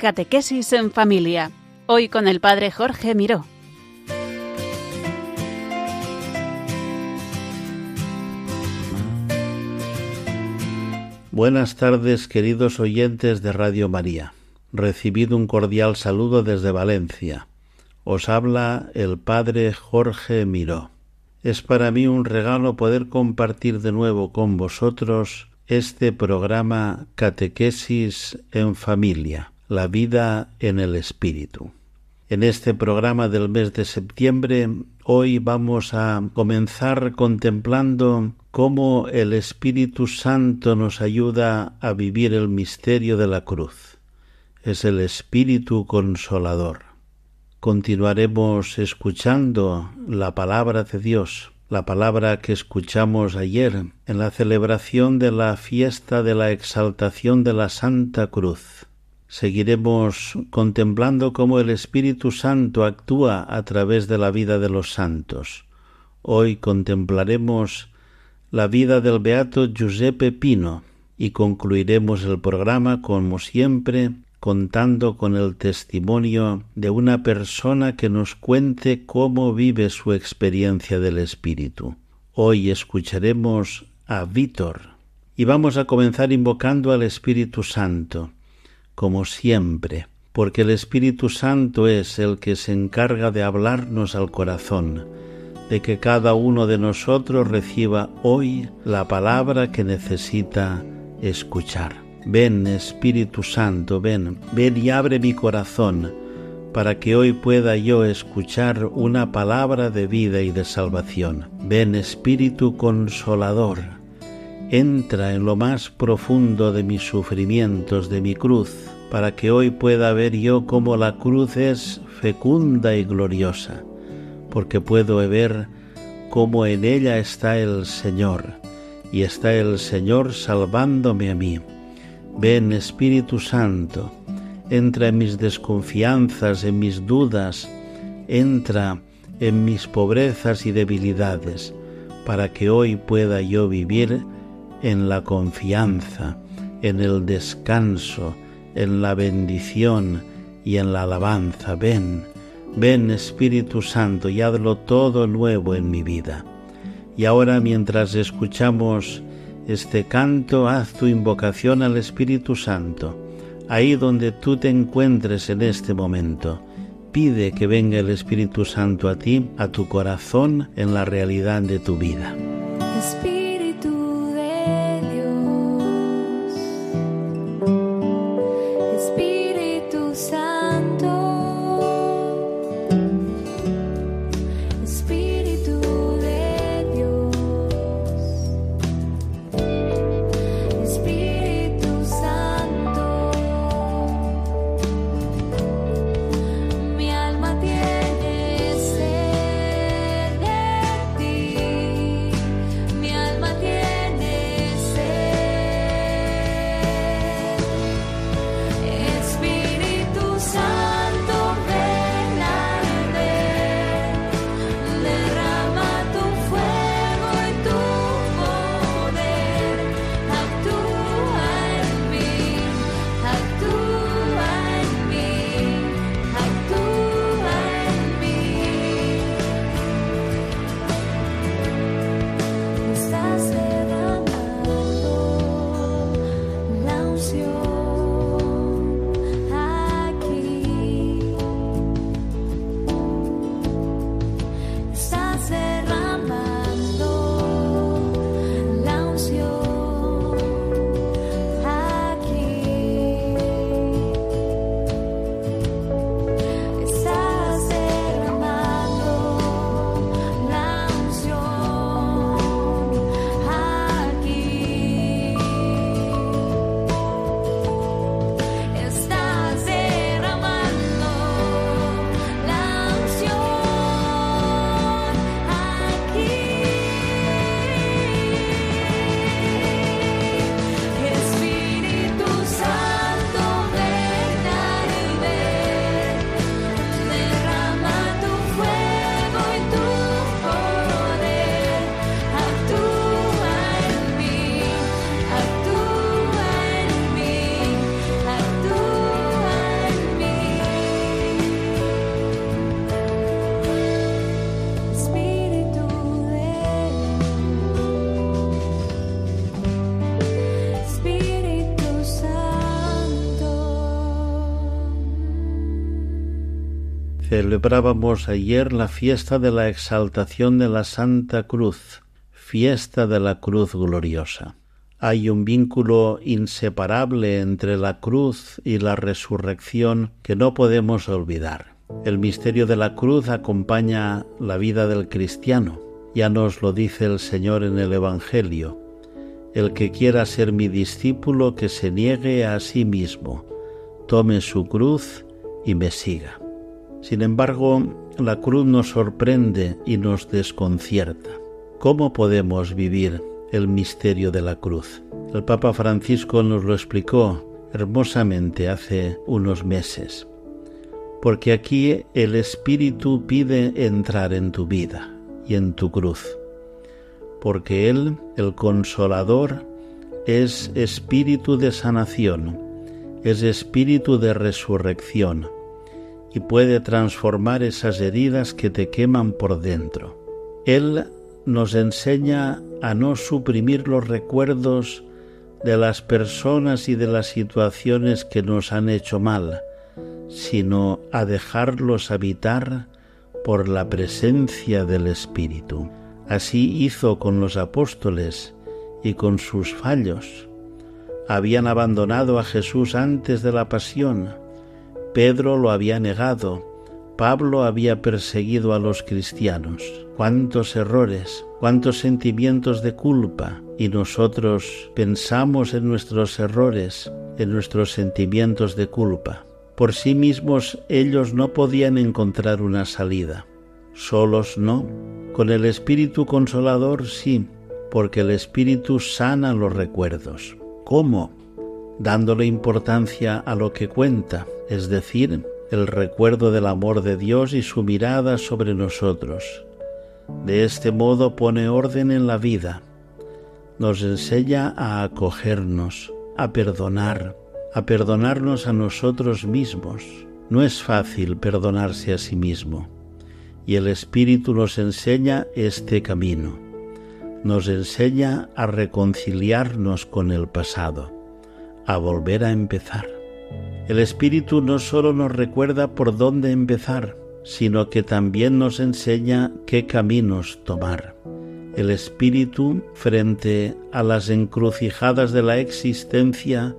Catequesis en Familia. Hoy con el Padre Jorge Miró. Buenas tardes, queridos oyentes de Radio María. Recibido un cordial saludo desde Valencia. Os habla el Padre Jorge Miró. Es para mí un regalo poder compartir de nuevo con vosotros este programa Catequesis en Familia, la vida en el Espíritu. En este programa del mes de septiembre, hoy vamos a comenzar contemplando cómo el Espíritu Santo nos ayuda a vivir el misterio de la cruz. Es el Espíritu Consolador. Continuaremos escuchando la palabra de Dios, la palabra que escuchamos ayer en la celebración de la fiesta de la exaltación de la Santa Cruz. Seguiremos contemplando cómo el Espíritu Santo actúa a través de la vida de los santos. Hoy contemplaremos la vida del beato Giuseppe Pino y concluiremos el programa como siempre contando con el testimonio de una persona que nos cuente cómo vive su experiencia del Espíritu. Hoy escucharemos a Vítor y vamos a comenzar invocando al Espíritu Santo, como siempre, porque el Espíritu Santo es el que se encarga de hablarnos al corazón, de que cada uno de nosotros reciba hoy la palabra que necesita escuchar. Ven Espíritu Santo, ven, ven y abre mi corazón, para que hoy pueda yo escuchar una palabra de vida y de salvación. Ven Espíritu Consolador, entra en lo más profundo de mis sufrimientos, de mi cruz, para que hoy pueda ver yo cómo la cruz es fecunda y gloriosa porque puedo ver cómo en ella está el Señor, y está el Señor salvándome a mí. Ven Espíritu Santo, entra en mis desconfianzas, en mis dudas, entra en mis pobrezas y debilidades, para que hoy pueda yo vivir en la confianza, en el descanso, en la bendición y en la alabanza. Ven, Ven Espíritu Santo y hazlo todo nuevo en mi vida. Y ahora mientras escuchamos este canto, haz tu invocación al Espíritu Santo, ahí donde tú te encuentres en este momento. Pide que venga el Espíritu Santo a ti, a tu corazón, en la realidad de tu vida. Celebrábamos ayer la fiesta de la exaltación de la Santa Cruz, fiesta de la Cruz gloriosa. Hay un vínculo inseparable entre la cruz y la resurrección que no podemos olvidar. El misterio de la cruz acompaña la vida del cristiano. Ya nos lo dice el Señor en el Evangelio. El que quiera ser mi discípulo, que se niegue a sí mismo, tome su cruz y me siga. Sin embargo, la cruz nos sorprende y nos desconcierta. ¿Cómo podemos vivir el misterio de la cruz. El Papa Francisco nos lo explicó hermosamente hace unos meses, porque aquí el Espíritu pide entrar en tu vida y en tu cruz, porque Él, el consolador, es espíritu de sanación, es espíritu de resurrección y puede transformar esas heridas que te queman por dentro. Él nos enseña a no suprimir los recuerdos de las personas y de las situaciones que nos han hecho mal, sino a dejarlos habitar por la presencia del Espíritu. Así hizo con los apóstoles y con sus fallos. Habían abandonado a Jesús antes de la pasión. Pedro lo había negado. Pablo había perseguido a los cristianos cuántos errores, cuántos sentimientos de culpa, y nosotros pensamos en nuestros errores, en nuestros sentimientos de culpa. Por sí mismos ellos no podían encontrar una salida. Solos no. Con el Espíritu Consolador sí, porque el Espíritu sana los recuerdos. ¿Cómo? Dándole importancia a lo que cuenta, es decir, el recuerdo del amor de Dios y su mirada sobre nosotros, de este modo pone orden en la vida, nos enseña a acogernos, a perdonar, a perdonarnos a nosotros mismos. No es fácil perdonarse a sí mismo, y el Espíritu nos enseña este camino. Nos enseña a reconciliarnos con el pasado, a volver a empezar. El Espíritu no solo nos recuerda por dónde empezar, sino que también nos enseña qué caminos tomar. El espíritu, frente a las encrucijadas de la existencia,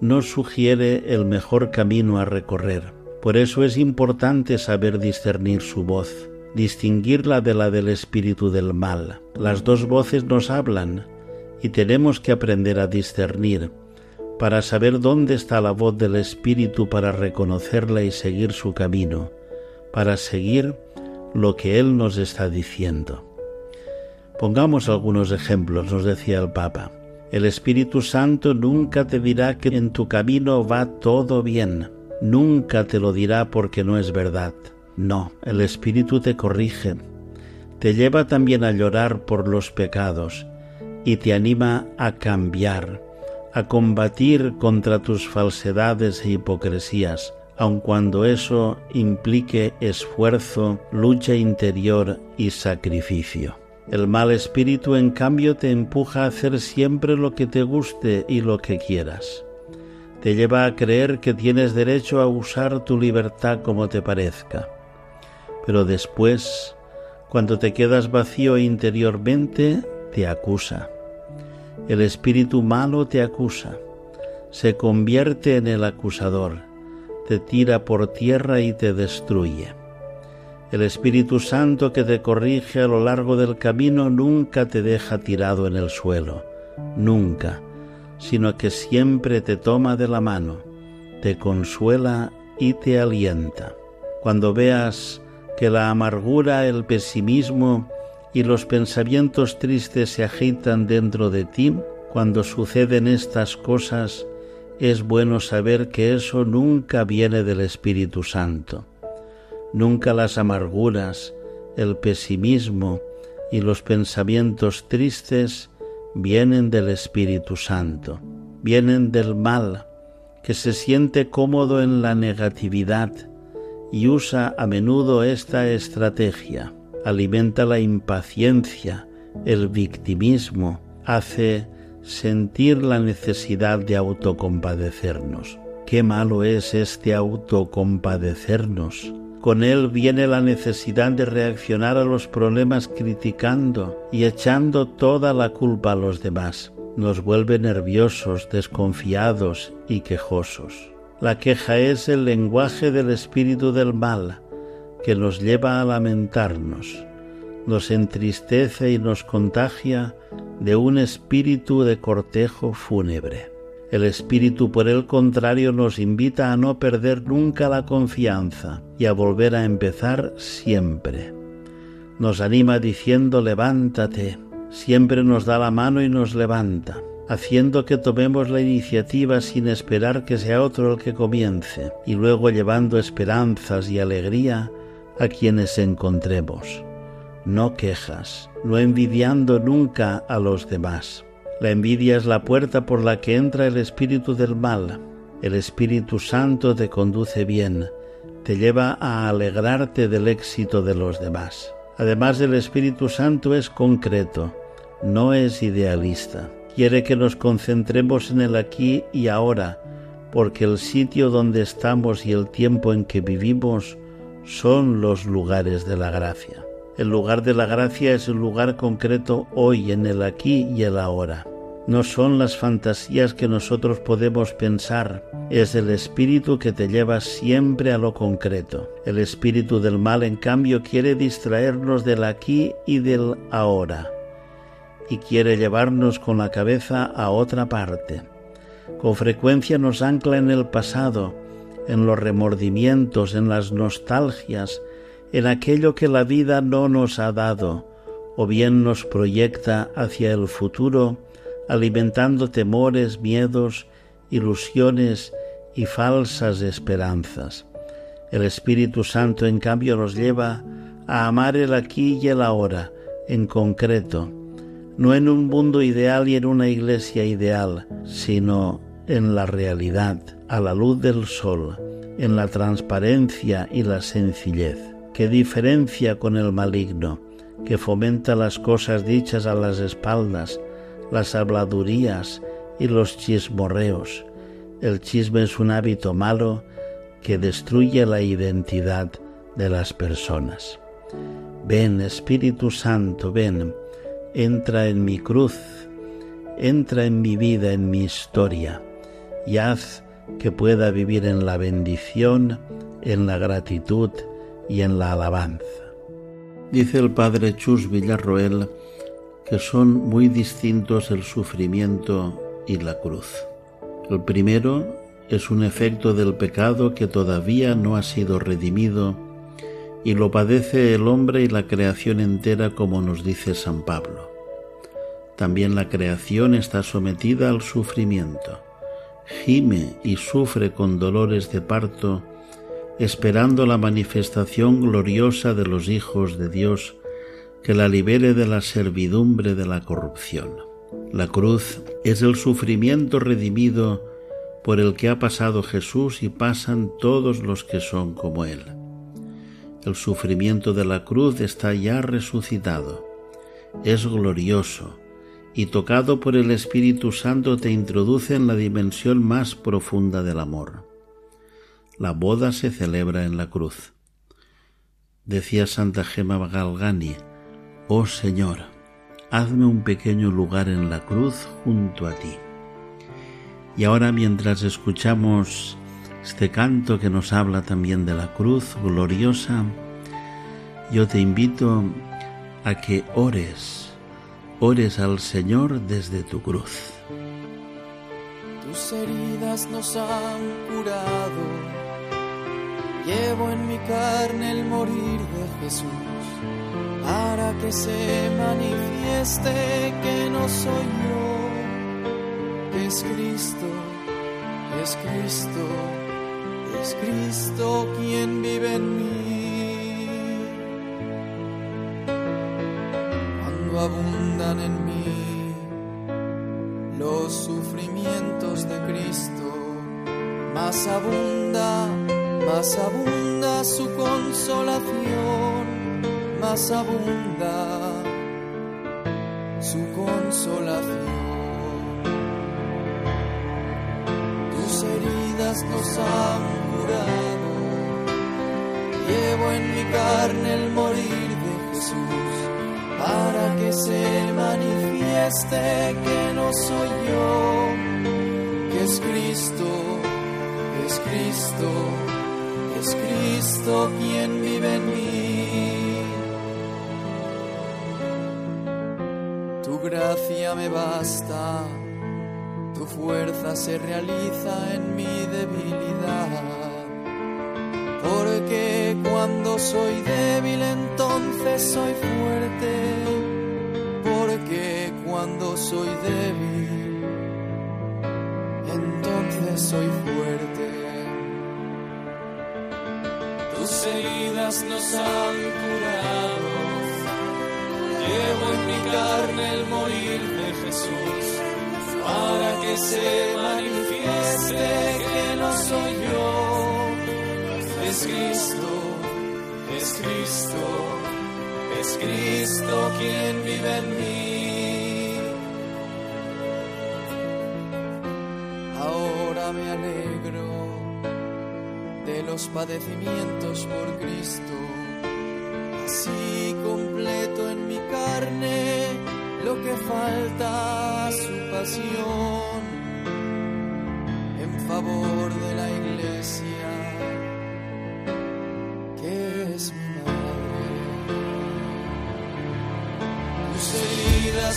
nos sugiere el mejor camino a recorrer. Por eso es importante saber discernir su voz, distinguirla de la del espíritu del mal. Las dos voces nos hablan y tenemos que aprender a discernir para saber dónde está la voz del espíritu para reconocerla y seguir su camino para seguir lo que Él nos está diciendo. Pongamos algunos ejemplos, nos decía el Papa. El Espíritu Santo nunca te dirá que en tu camino va todo bien, nunca te lo dirá porque no es verdad. No, el Espíritu te corrige, te lleva también a llorar por los pecados y te anima a cambiar, a combatir contra tus falsedades e hipocresías, aun cuando eso implique esfuerzo, lucha interior y sacrificio. El mal espíritu, en cambio, te empuja a hacer siempre lo que te guste y lo que quieras. Te lleva a creer que tienes derecho a usar tu libertad como te parezca. Pero después, cuando te quedas vacío interiormente, te acusa. El espíritu malo te acusa. Se convierte en el acusador te tira por tierra y te destruye. El Espíritu Santo que te corrige a lo largo del camino nunca te deja tirado en el suelo, nunca, sino que siempre te toma de la mano, te consuela y te alienta. Cuando veas que la amargura, el pesimismo y los pensamientos tristes se agitan dentro de ti, cuando suceden estas cosas, es bueno saber que eso nunca viene del Espíritu Santo. Nunca las amarguras, el pesimismo y los pensamientos tristes vienen del Espíritu Santo, vienen del mal, que se siente cómodo en la negatividad y usa a menudo esta estrategia. Alimenta la impaciencia, el victimismo, hace sentir la necesidad de autocompadecernos. Qué malo es este autocompadecernos. Con él viene la necesidad de reaccionar a los problemas criticando y echando toda la culpa a los demás. Nos vuelve nerviosos, desconfiados y quejosos. La queja es el lenguaje del espíritu del mal que nos lleva a lamentarnos, nos entristece y nos contagia de un espíritu de cortejo fúnebre. El espíritu, por el contrario, nos invita a no perder nunca la confianza y a volver a empezar siempre. Nos anima diciendo levántate, siempre nos da la mano y nos levanta, haciendo que tomemos la iniciativa sin esperar que sea otro el que comience, y luego llevando esperanzas y alegría a quienes encontremos. No quejas, no envidiando nunca a los demás la envidia es la puerta por la que entra el espíritu del mal. El Espíritu Santo te conduce bien, te lleva a alegrarte del éxito de los demás. Además el Espíritu Santo es concreto, no es idealista. Quiere que nos concentremos en el aquí y ahora, porque el sitio donde estamos y el tiempo en que vivimos son los lugares de la gracia. El lugar de la gracia es el lugar concreto hoy, en el aquí y el ahora no son las fantasías que nosotros podemos pensar, es el espíritu que te lleva siempre a lo concreto. El espíritu del mal, en cambio, quiere distraernos del aquí y del ahora, y quiere llevarnos con la cabeza a otra parte. Con frecuencia nos ancla en el pasado, en los remordimientos, en las nostalgias, en aquello que la vida no nos ha dado, o bien nos proyecta hacia el futuro, alimentando temores, miedos, ilusiones y falsas esperanzas. El Espíritu Santo, en cambio, nos lleva a amar el aquí y el ahora, en concreto, no en un mundo ideal y en una iglesia ideal, sino en la realidad, a la luz del sol, en la transparencia y la sencillez, que diferencia con el maligno, que fomenta las cosas dichas a las espaldas, las habladurías y los chismorreos. El chisme es un hábito malo que destruye la identidad de las personas. Ven, Espíritu Santo, ven, entra en mi cruz, entra en mi vida, en mi historia, y haz que pueda vivir en la bendición, en la gratitud y en la alabanza. Dice el padre Chus Villarroel que son muy distintos el sufrimiento y la cruz. El primero es un efecto del pecado que todavía no ha sido redimido y lo padece el hombre y la creación entera como nos dice San Pablo. También la creación está sometida al sufrimiento, gime y sufre con dolores de parto, esperando la manifestación gloriosa de los hijos de Dios que la libere de la servidumbre de la corrupción. La cruz es el sufrimiento redimido por el que ha pasado Jesús y pasan todos los que son como Él. El sufrimiento de la cruz está ya resucitado, es glorioso y tocado por el Espíritu Santo te introduce en la dimensión más profunda del amor. La boda se celebra en la cruz. Decía Santa Gema Galgani, Oh Señor, hazme un pequeño lugar en la cruz junto a ti. Y ahora mientras escuchamos este canto que nos habla también de la cruz gloriosa, yo te invito a que ores, ores al Señor desde tu cruz. Tus heridas nos han curado, llevo en mi carne el morir de Jesús para que se manifieste que no soy yo, es Cristo, es Cristo, es Cristo quien vive en mí. Abundan en mí los sufrimientos de Cristo, más abunda, más abunda su consolación más abunda su consolación. Tus heridas nos han curado, Llevo en mi carne el morir para que se manifieste que no soy yo, que es Cristo, es Cristo, es Cristo quien vive en mí. Tu gracia me basta, tu fuerza se realiza en mi debilidad porque cuando soy débil entonces soy fuerte, soy débil entonces soy fuerte. Tus heridas nos han curado, llevo en mi carne el morir de Jesús, para que se manifieste que no soy yo es Cristo, es Cristo, es Cristo quien vive en mí. Alegro de los padecimientos por Cristo, así completo en mi carne lo que falta su pasión. En favor de la iglesia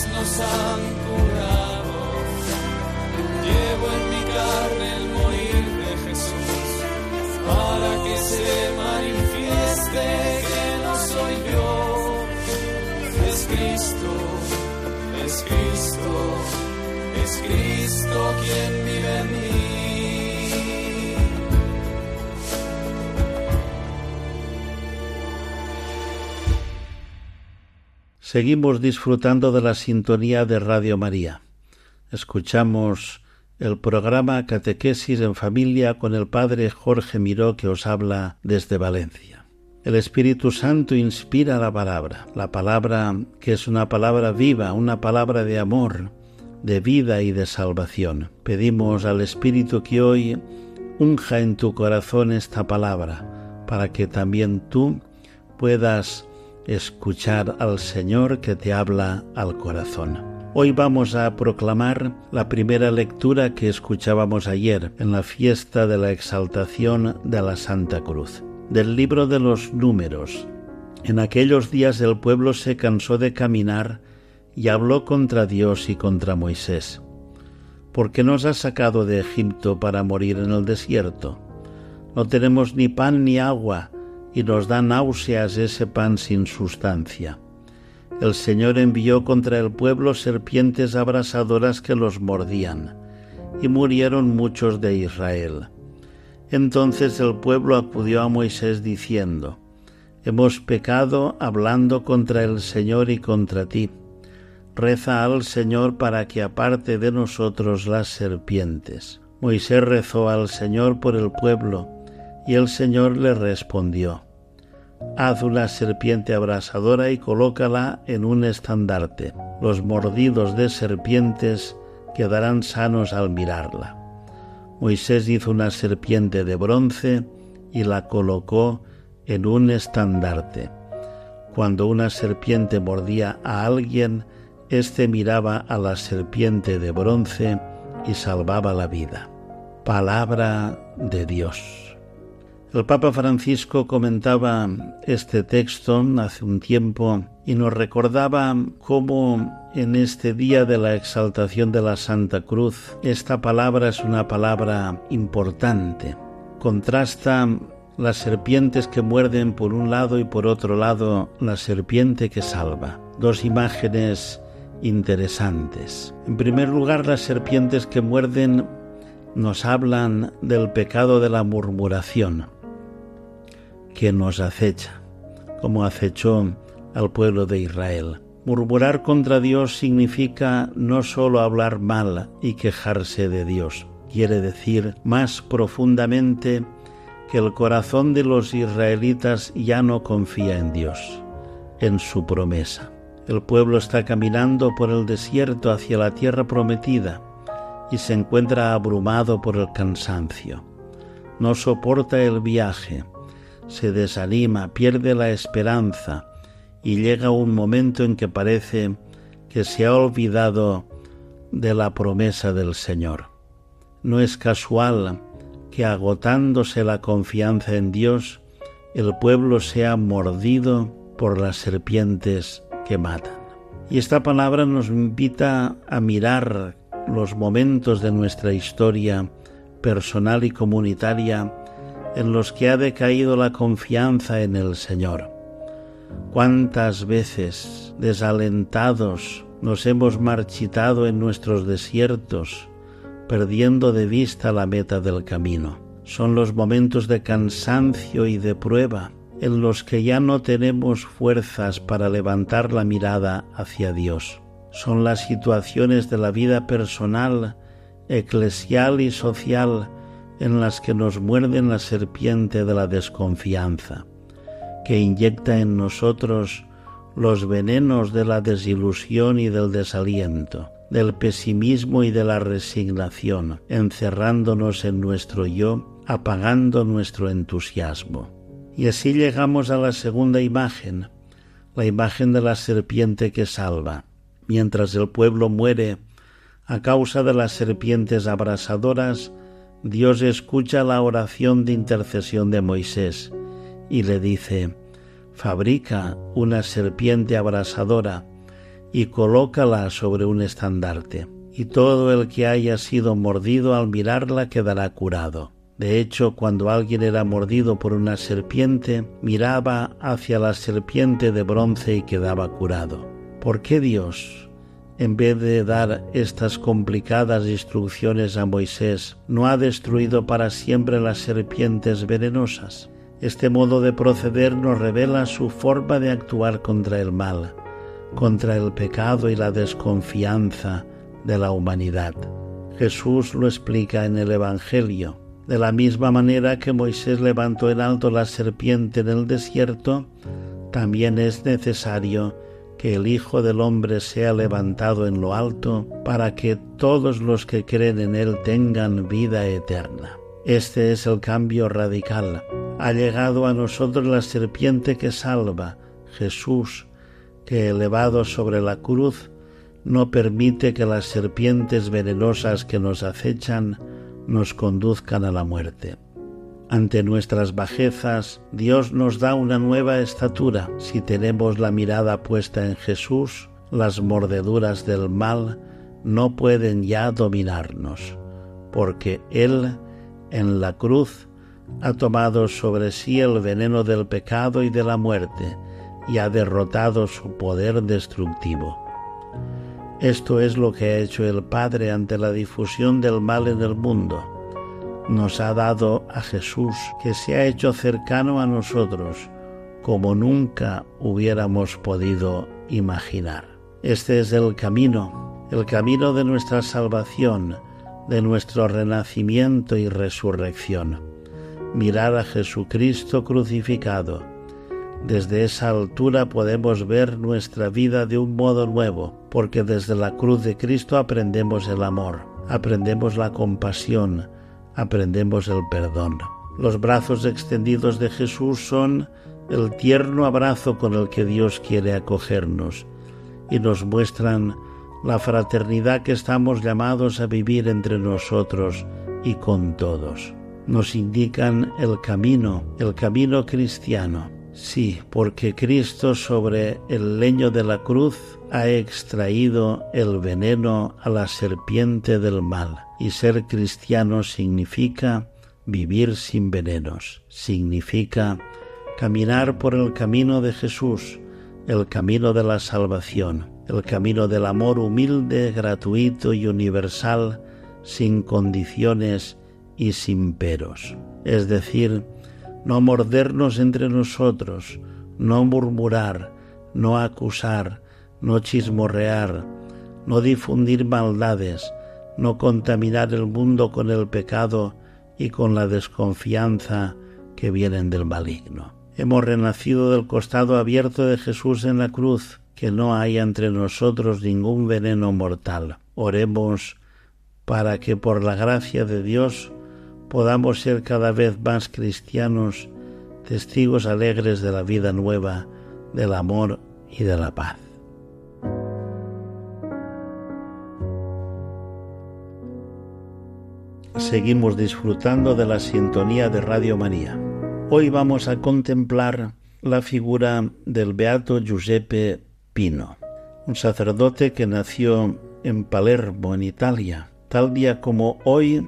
nos han curado. Manifieste que no soy yo. Es Cristo, es Cristo, es Cristo quien vive en mí. Seguimos disfrutando de la sintonía de Radio María. Escuchamos el programa Catequesis en Familia con el Padre Jorge Miró que os habla desde Valencia. El Espíritu Santo inspira la palabra, la palabra que es una palabra viva, una palabra de amor, de vida y de salvación. Pedimos al Espíritu que hoy unja en tu corazón esta palabra, para que también tú puedas escuchar al Señor que te habla al corazón. Hoy vamos a proclamar la primera lectura que escuchábamos ayer en la fiesta de la exaltación de la Santa Cruz, del libro de los números. En aquellos días el pueblo se cansó de caminar y habló contra Dios y contra Moisés. ¿Por qué nos has sacado de Egipto para morir en el desierto? No tenemos ni pan ni agua, y nos da náuseas ese pan sin sustancia. El Señor envió contra el pueblo serpientes abrasadoras que los mordían, y murieron muchos de Israel. Entonces el pueblo acudió a Moisés diciendo, Hemos pecado hablando contra el Señor y contra ti. Reza al Señor para que aparte de nosotros las serpientes. Moisés rezó al Señor por el pueblo, y el Señor le respondió, Haz una serpiente abrasadora y colócala en un estandarte. Los mordidos de serpientes quedarán sanos al mirarla. Moisés hizo una serpiente de bronce y la colocó en un estandarte. Cuando una serpiente mordía a alguien, éste miraba a la serpiente de bronce y salvaba la vida. Palabra de Dios. El Papa Francisco comentaba este texto hace un tiempo y nos recordaba cómo en este día de la exaltación de la Santa Cruz esta palabra es una palabra importante. Contrasta las serpientes que muerden por un lado y por otro lado la serpiente que salva. Dos imágenes interesantes. En primer lugar, las serpientes que muerden nos hablan del pecado de la murmuración que nos acecha, como acechó al pueblo de Israel. Murmurar contra Dios significa no solo hablar mal y quejarse de Dios, quiere decir más profundamente que el corazón de los israelitas ya no confía en Dios, en su promesa. El pueblo está caminando por el desierto hacia la tierra prometida y se encuentra abrumado por el cansancio. No soporta el viaje, se desanima, pierde la esperanza y llega un momento en que parece que se ha olvidado de la promesa del Señor. No es casual que agotándose la confianza en Dios, el pueblo sea mordido por las serpientes que matan. Y esta palabra nos invita a mirar los momentos de nuestra historia personal y comunitaria en los que ha decaído la confianza en el Señor. Cuántas veces, desalentados, nos hemos marchitado en nuestros desiertos, perdiendo de vista la meta del camino. Son los momentos de cansancio y de prueba en los que ya no tenemos fuerzas para levantar la mirada hacia Dios. Son las situaciones de la vida personal, eclesial y social en las que nos muerden la serpiente de la desconfianza, que inyecta en nosotros los venenos de la desilusión y del desaliento, del pesimismo y de la resignación, encerrándonos en nuestro yo, apagando nuestro entusiasmo. Y así llegamos a la segunda imagen, la imagen de la serpiente que salva. Mientras el pueblo muere a causa de las serpientes abrasadoras, Dios escucha la oración de intercesión de Moisés y le dice, fabrica una serpiente abrasadora y colócala sobre un estandarte, y todo el que haya sido mordido al mirarla quedará curado. De hecho, cuando alguien era mordido por una serpiente, miraba hacia la serpiente de bronce y quedaba curado. ¿Por qué Dios en vez de dar estas complicadas instrucciones a Moisés, no ha destruido para siempre las serpientes venenosas. Este modo de proceder nos revela su forma de actuar contra el mal, contra el pecado y la desconfianza de la humanidad. Jesús lo explica en el Evangelio. De la misma manera que Moisés levantó en alto la serpiente en el desierto, también es necesario que el Hijo del Hombre sea levantado en lo alto, para que todos los que creen en Él tengan vida eterna. Este es el cambio radical. Ha llegado a nosotros la serpiente que salva, Jesús, que elevado sobre la cruz, no permite que las serpientes venenosas que nos acechan nos conduzcan a la muerte. Ante nuestras bajezas, Dios nos da una nueva estatura. Si tenemos la mirada puesta en Jesús, las mordeduras del mal no pueden ya dominarnos, porque Él, en la cruz, ha tomado sobre sí el veneno del pecado y de la muerte, y ha derrotado su poder destructivo. Esto es lo que ha hecho el Padre ante la difusión del mal en el mundo nos ha dado a Jesús, que se ha hecho cercano a nosotros, como nunca hubiéramos podido imaginar. Este es el camino, el camino de nuestra salvación, de nuestro renacimiento y resurrección. Mirar a Jesucristo crucificado. Desde esa altura podemos ver nuestra vida de un modo nuevo, porque desde la cruz de Cristo aprendemos el amor, aprendemos la compasión, aprendemos el perdón. Los brazos extendidos de Jesús son el tierno abrazo con el que Dios quiere acogernos y nos muestran la fraternidad que estamos llamados a vivir entre nosotros y con todos. Nos indican el camino, el camino cristiano. Sí, porque Cristo sobre el leño de la cruz ha extraído el veneno a la serpiente del mal y ser cristiano significa vivir sin venenos, significa caminar por el camino de Jesús, el camino de la salvación, el camino del amor humilde, gratuito y universal, sin condiciones y sin peros. Es decir, no mordernos entre nosotros, no murmurar, no acusar, no chismorrear, no difundir maldades, no contaminar el mundo con el pecado y con la desconfianza que vienen del maligno. Hemos renacido del costado abierto de Jesús en la cruz, que no haya entre nosotros ningún veneno mortal. Oremos para que por la gracia de Dios podamos ser cada vez más cristianos, testigos alegres de la vida nueva, del amor y de la paz. Seguimos disfrutando de la sintonía de Radio María. Hoy vamos a contemplar la figura del beato Giuseppe Pino, un sacerdote que nació en Palermo, en Italia, tal día como hoy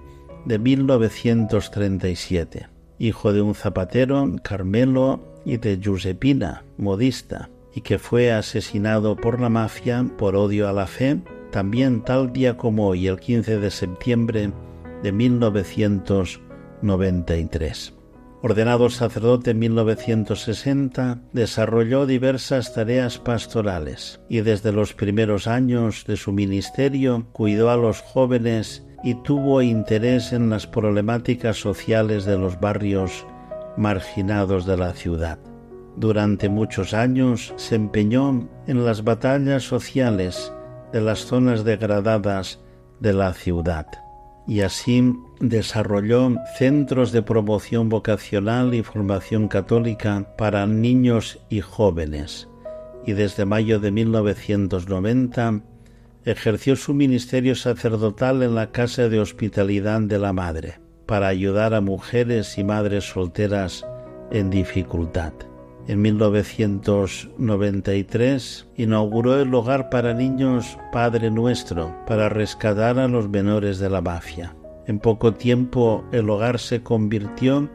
de 1937, hijo de un zapatero, Carmelo, y de Giuseppina, modista, y que fue asesinado por la mafia por odio a la fe, también tal día como hoy, el 15 de septiembre de 1993. Ordenado sacerdote en 1960, desarrolló diversas tareas pastorales y desde los primeros años de su ministerio cuidó a los jóvenes y tuvo interés en las problemáticas sociales de los barrios marginados de la ciudad. Durante muchos años se empeñó en las batallas sociales de las zonas degradadas de la ciudad y así desarrolló centros de promoción vocacional y formación católica para niños y jóvenes y desde mayo de 1990 ejerció su ministerio sacerdotal en la Casa de Hospitalidad de la Madre para ayudar a mujeres y madres solteras en dificultad. En 1993 inauguró el hogar para niños Padre Nuestro para rescatar a los menores de la mafia. En poco tiempo el hogar se convirtió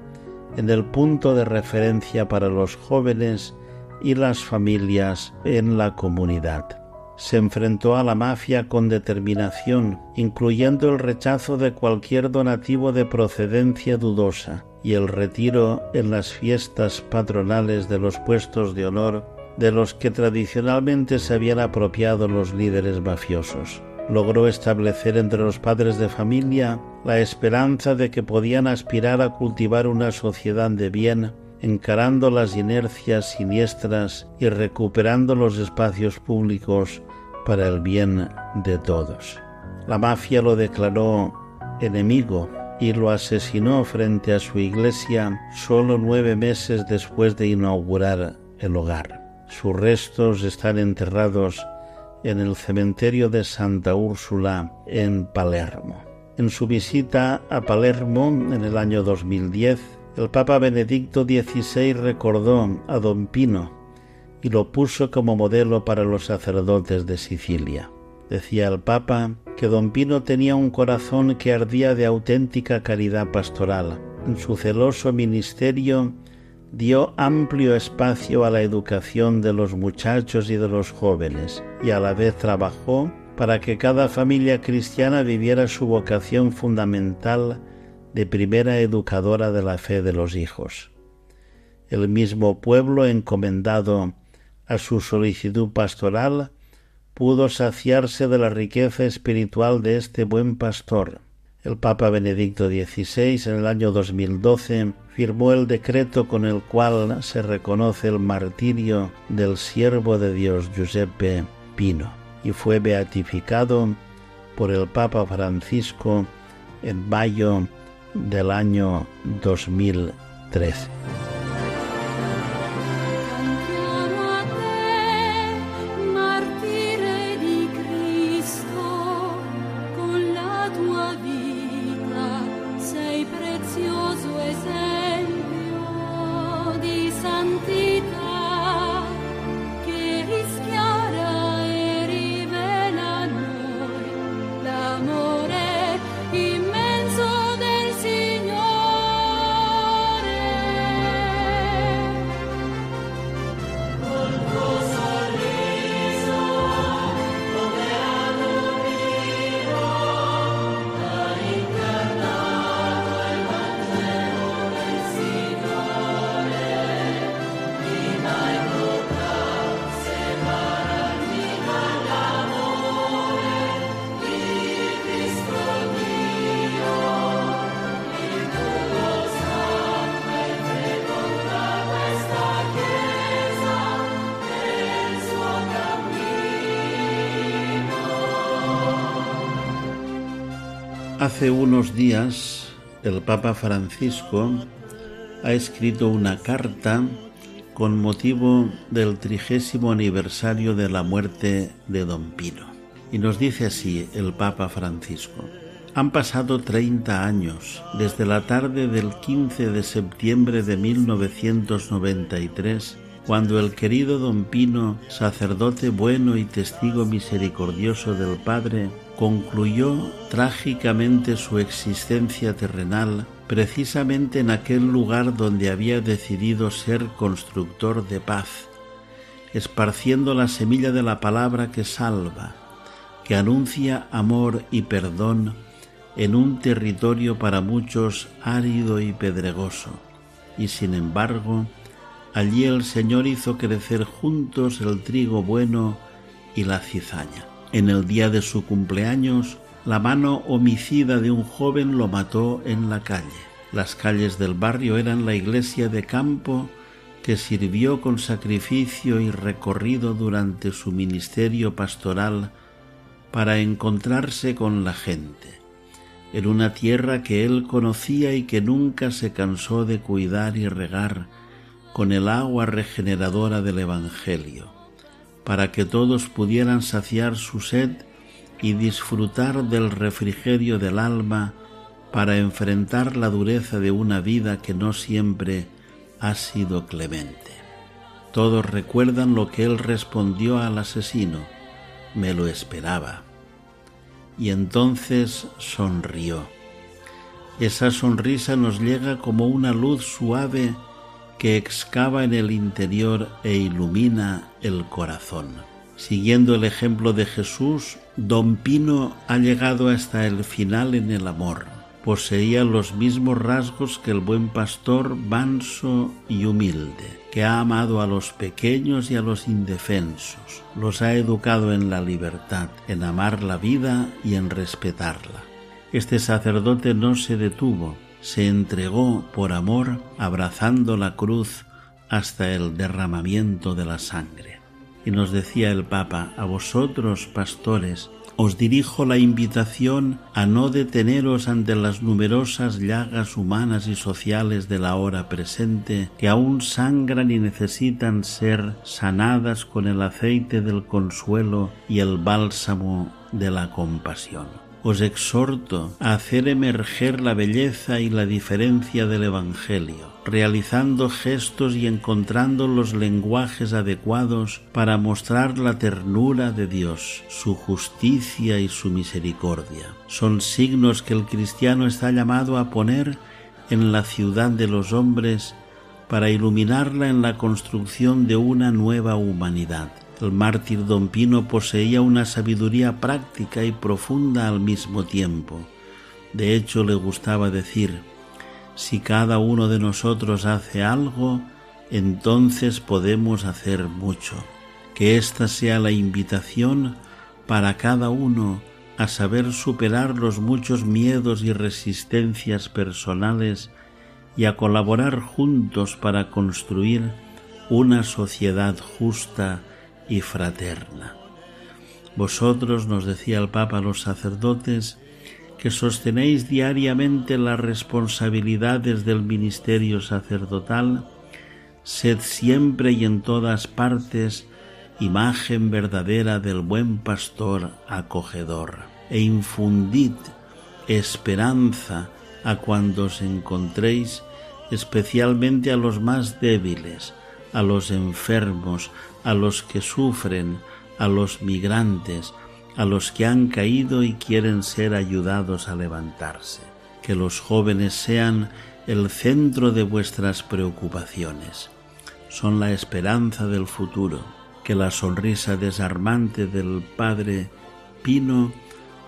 en el punto de referencia para los jóvenes y las familias en la comunidad. Se enfrentó a la mafia con determinación, incluyendo el rechazo de cualquier donativo de procedencia dudosa y el retiro en las fiestas patronales de los puestos de honor de los que tradicionalmente se habían apropiado los líderes mafiosos. Logró establecer entre los padres de familia la esperanza de que podían aspirar a cultivar una sociedad de bien, encarando las inercias siniestras y recuperando los espacios públicos para el bien de todos. La mafia lo declaró enemigo y lo asesinó frente a su iglesia solo nueve meses después de inaugurar el hogar. Sus restos están enterrados en el cementerio de Santa Úrsula en Palermo. En su visita a Palermo en el año 2010, el Papa Benedicto XVI recordó a Don Pino y lo puso como modelo para los sacerdotes de Sicilia. Decía el Papa que don Pino tenía un corazón que ardía de auténtica caridad pastoral. En su celoso ministerio dio amplio espacio a la educación de los muchachos y de los jóvenes y a la vez trabajó para que cada familia cristiana viviera su vocación fundamental de primera educadora de la fe de los hijos. El mismo pueblo encomendado a su solicitud pastoral pudo saciarse de la riqueza espiritual de este buen pastor. El Papa Benedicto XVI en el año 2012 firmó el decreto con el cual se reconoce el martirio del siervo de Dios Giuseppe Pino y fue beatificado por el Papa Francisco en mayo del año 2013. Hace unos días el Papa Francisco ha escrito una carta con motivo del trigésimo aniversario de la muerte de Don Pino. Y nos dice así el Papa Francisco. Han pasado 30 años desde la tarde del 15 de septiembre de 1993, cuando el querido don Pino, sacerdote bueno y testigo misericordioso del Padre, concluyó trágicamente su existencia terrenal precisamente en aquel lugar donde había decidido ser constructor de paz, esparciendo la semilla de la palabra que salva, que anuncia amor y perdón en un territorio para muchos árido y pedregoso, y sin embargo, allí el Señor hizo crecer juntos el trigo bueno y la cizaña. En el día de su cumpleaños, la mano homicida de un joven lo mató en la calle. Las calles del barrio eran la iglesia de campo que sirvió con sacrificio y recorrido durante su ministerio pastoral para encontrarse con la gente en una tierra que él conocía y que nunca se cansó de cuidar y regar con el agua regeneradora del Evangelio, para que todos pudieran saciar su sed y disfrutar del refrigerio del alma para enfrentar la dureza de una vida que no siempre ha sido clemente. Todos recuerdan lo que él respondió al asesino, me lo esperaba y entonces sonrió. Esa sonrisa nos llega como una luz suave que excava en el interior e ilumina el corazón. Siguiendo el ejemplo de Jesús, Don Pino ha llegado hasta el final en el amor poseía los mismos rasgos que el buen pastor manso y humilde, que ha amado a los pequeños y a los indefensos, los ha educado en la libertad, en amar la vida y en respetarla. Este sacerdote no se detuvo, se entregó por amor abrazando la cruz hasta el derramamiento de la sangre. Y nos decía el Papa, a vosotros, pastores, os dirijo la invitación a no deteneros ante las numerosas llagas humanas y sociales de la hora presente que aún sangran y necesitan ser sanadas con el aceite del consuelo y el bálsamo de la compasión os exhorto a hacer emerger la belleza y la diferencia del Evangelio, realizando gestos y encontrando los lenguajes adecuados para mostrar la ternura de Dios, su justicia y su misericordia. Son signos que el cristiano está llamado a poner en la ciudad de los hombres para iluminarla en la construcción de una nueva humanidad. El mártir don Pino poseía una sabiduría práctica y profunda al mismo tiempo. De hecho, le gustaba decir, si cada uno de nosotros hace algo, entonces podemos hacer mucho. Que esta sea la invitación para cada uno a saber superar los muchos miedos y resistencias personales y a colaborar juntos para construir una sociedad justa y fraterna. Vosotros, nos decía el Papa a los sacerdotes, que sostenéis diariamente las responsabilidades del ministerio sacerdotal, sed siempre y en todas partes imagen verdadera del buen pastor acogedor, e infundid esperanza a cuando os encontréis, especialmente a los más débiles, a los enfermos, a los que sufren, a los migrantes, a los que han caído y quieren ser ayudados a levantarse. Que los jóvenes sean el centro de vuestras preocupaciones. Son la esperanza del futuro. Que la sonrisa desarmante del Padre Pino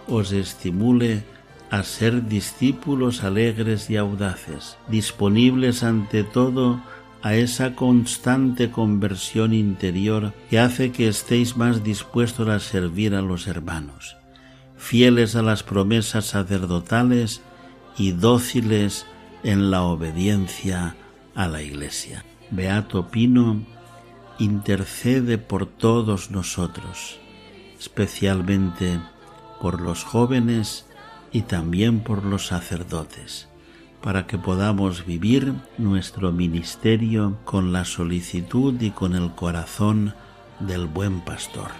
os estimule a ser discípulos alegres y audaces, disponibles ante todo a esa constante conversión interior que hace que estéis más dispuestos a servir a los hermanos, fieles a las promesas sacerdotales y dóciles en la obediencia a la Iglesia. Beato Pino intercede por todos nosotros, especialmente por los jóvenes y también por los sacerdotes para que podamos vivir nuestro ministerio con la solicitud y con el corazón del buen pastor.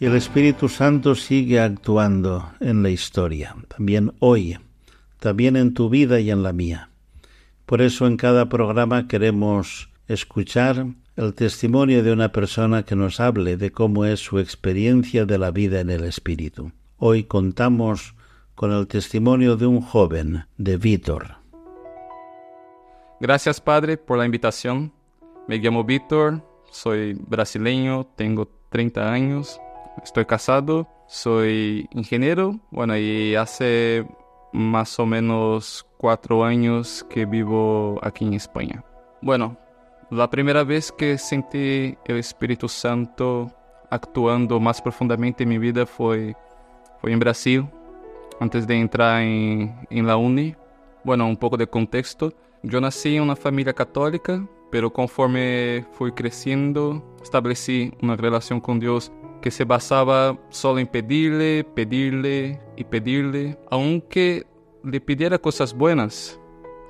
El Espíritu Santo sigue actuando en la historia, también hoy, también en tu vida y en la mía. Por eso en cada programa queremos escuchar el testimonio de una persona que nos hable de cómo es su experiencia de la vida en el Espíritu. Hoy contamos con el testimonio de un joven, de Víctor. Gracias Padre por la invitación. Me llamo Víctor, soy brasileño, tengo 30 años, estoy casado, soy ingeniero, bueno, y hace más o menos cuatro años que vivo aquí en España. Bueno, la primera vez que sentí el Espíritu Santo actuando más profundamente en mi vida fue, fue en Brasil, antes de entrar en, en la uni. Bueno, un poco de contexto. Yo nací en una familia católica, pero conforme fui creciendo, establecí una relación con Dios que se basaba solo en pedirle, pedirle y pedirle, aunque le pidiera cosas buenas,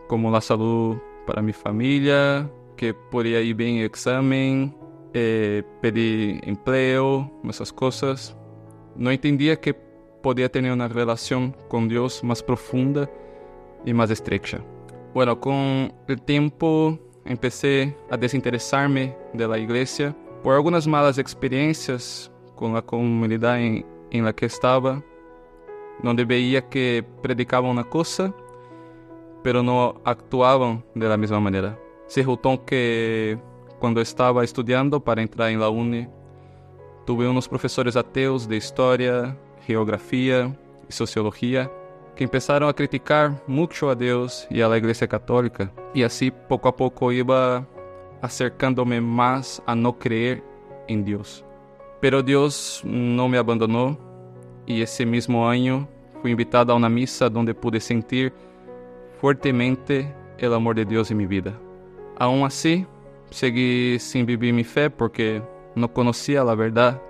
como la salud para mi familia, que podía ir bien en examen, eh, pedir empleo, esas cosas. No entendía que podía tener una relación con Dios más profunda y más estrecha. Bueno, con el tiempo empecé a desinteresarme de la iglesia por algunas malas experiencias con la comunidad en, en la que estaba, donde veía que predicaban una cosa, pero no actuaban de la misma manera. Se resultó que cuando estaba estudiando para entrar en la uni, tuve unos profesores ateos de historia, geografía y sociología que empezaron a criticar mucho a Dios y a la Iglesia Católica. Y así poco a poco iba acercándome más a no creer en Dios. Pero Dios no me abandonó y ese mismo año fui invitado a una misa donde pude sentir fuertemente el amor de Dios en mi vida. Aún así, seguí sin vivir mi fe porque no conocía la verdad,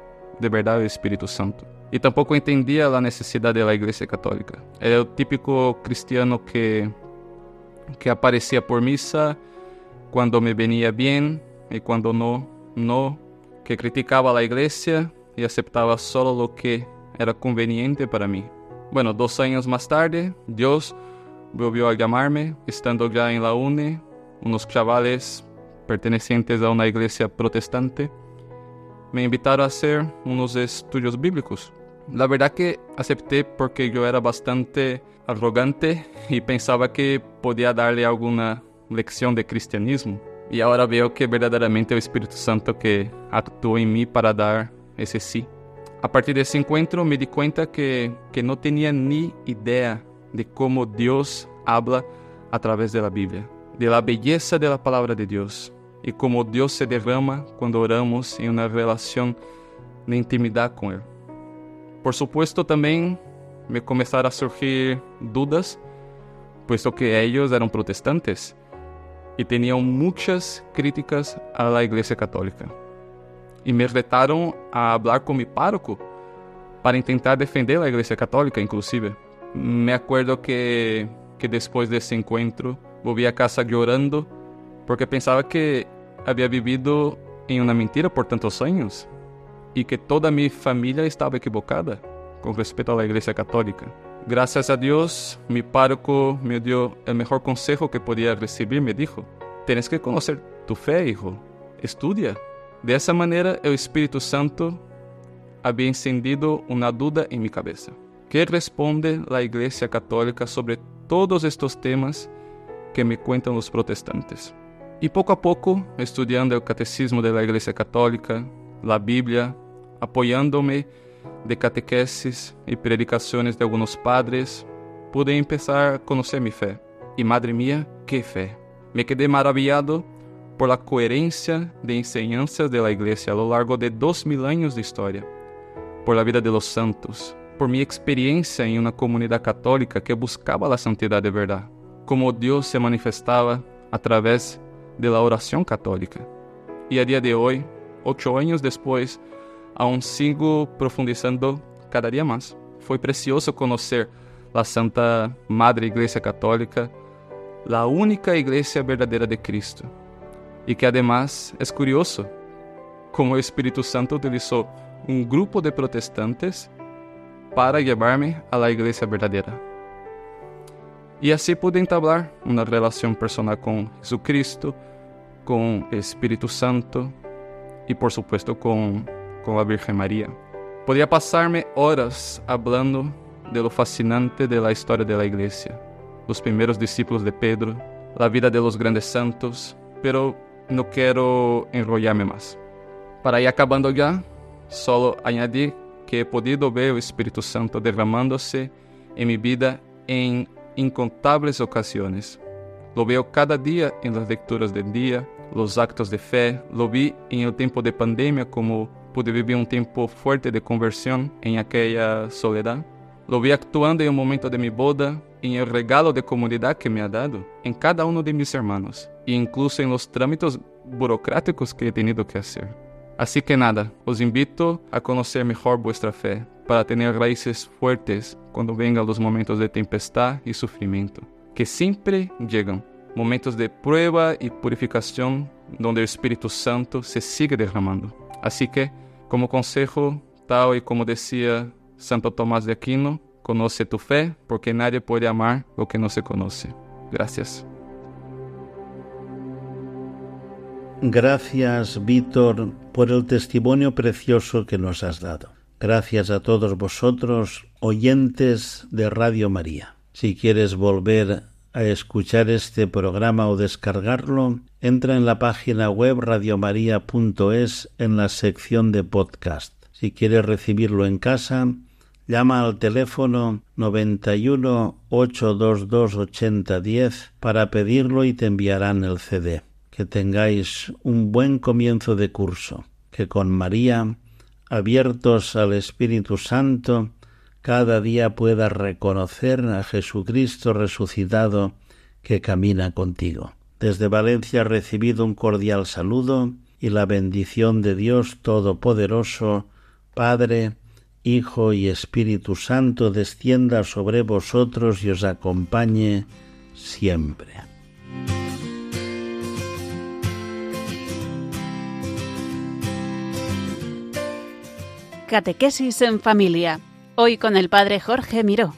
de verdad del Espíritu Santo. Y tampoco entendía la necesidad de la Iglesia Católica. Era el típico cristiano que, que aparecía por misa cuando me venía bien y cuando no, no que criticaba a la iglesia y aceptaba solo lo que era conveniente para mí. Bueno, dos años más tarde, Dios volvió a llamarme, estando ya en la UNE, unos chavales pertenecientes a una iglesia protestante me invitaron a hacer unos estudios bíblicos. La verdad que acepté porque yo era bastante arrogante y pensaba que podía darle alguna lección de cristianismo. Y ahora veo que verdaderamente el Espíritu Santo que actuó en mí para dar ese sí. A partir de ese encuentro me di cuenta que, que no tenía ni idea de cómo Dios habla a través de la Biblia, de la belleza de la palabra de Dios y cómo Dios se derrama cuando oramos en una relación de intimidad con Él. Por supuesto también me comenzaron a surgir dudas, puesto que ellos eran protestantes y tenían muchas críticas a la Iglesia Católica. Y me retaron a hablar con mi párroco para intentar defender la Iglesia Católica, inclusive. Me acuerdo que, que después de ese encuentro a casa llorando porque pensaba que había vivido en una mentira por tantos años y que toda mi familia estaba equivocada con respecto a Iglesia Católica. Gracias a Dios, mi párroco me dio el mejor consejo que podía recibir. Me dijo, tienes que conocer tu fe, hijo. Estudia. De esa manera, el Espíritu Santo había encendido una duda en mi cabeza. ¿Qué responde la Iglesia Católica sobre todos estos temas que me cuentan los protestantes? Y poco a poco, estudiando el catecismo de la Iglesia Católica, la Biblia, apoyándome de catequesis y predicaciones de algunos padres, pude empezar a conocer mi fe. Y madre mía, qué fe. Me quedé maravillado por la coherencia de enseñanzas de la Iglesia a lo largo de dos mil años de historia, por la vida de los santos, por mi experiencia en una comunidad católica que buscaba la santidad de verdad. cómo Dios se manifestaba a través de la oración católica. Y a día de hoy, ocho años después, aún sigo profundizando cada día más. Fue precioso conocer la Santa Madre Iglesia Católica, la única iglesia verdadera de Cristo. Y que además es curioso cómo el Espíritu Santo utilizó un grupo de protestantes para llevarme a la iglesia verdadera. Y así pude entablar una relación personal con Jesucristo, con el Espíritu Santo y por supuesto con, con la Virgen María. Podría pasarme horas hablando de lo fascinante de la historia de la iglesia, los primeros discípulos de Pedro, la vida de los grandes santos, pero no quiero enrollarme más. Para ir acabando ya, solo añadir que he podido ver el Espíritu Santo derramándose en mi vida en incontables ocasiones. Lo veo cada día en las lecturas del día, los actos de fe, lo vi en el tiempo de pandemia como pude vivir un tiempo fuerte de conversión en aquella soledad. Lo vi actuando en el momento de mi boda, en el regalo de comunidad que me ha dado, en cada uno de mis hermanos, e incluso en los trámites burocráticos que he tenido que hacer. Así que nada, os invito a conocer mejor vuestra fe para tener raíces fuertes cuando vengan los momentos de tempestad y sufrimiento, que siempre llegan, momentos de prueba y purificación donde el Espíritu Santo se sigue derramando. Así que, como consejo, tal y como decía Santo Tomás de Aquino, conoce tu fe porque nadie puede amar lo que no se conoce. Gracias. Gracias, Víctor, por el testimonio precioso que nos has dado. Gracias a todos vosotros, oyentes de Radio María. Si quieres volver a escuchar este programa o descargarlo, entra en la página web radiomaria.es en la sección de podcast. Si quieres recibirlo en casa, llama al teléfono 91 822 8010 para pedirlo y te enviarán el CD. Que tengáis un buen comienzo de curso. Que con María, abiertos al Espíritu Santo, cada día puedas reconocer a Jesucristo resucitado que camina contigo. Desde Valencia recibido un cordial saludo y la bendición de Dios Todopoderoso, Padre, Hijo y Espíritu Santo descienda sobre vosotros y os acompañe siempre. Catequesis en familia. Hoy con el Padre Jorge Miró.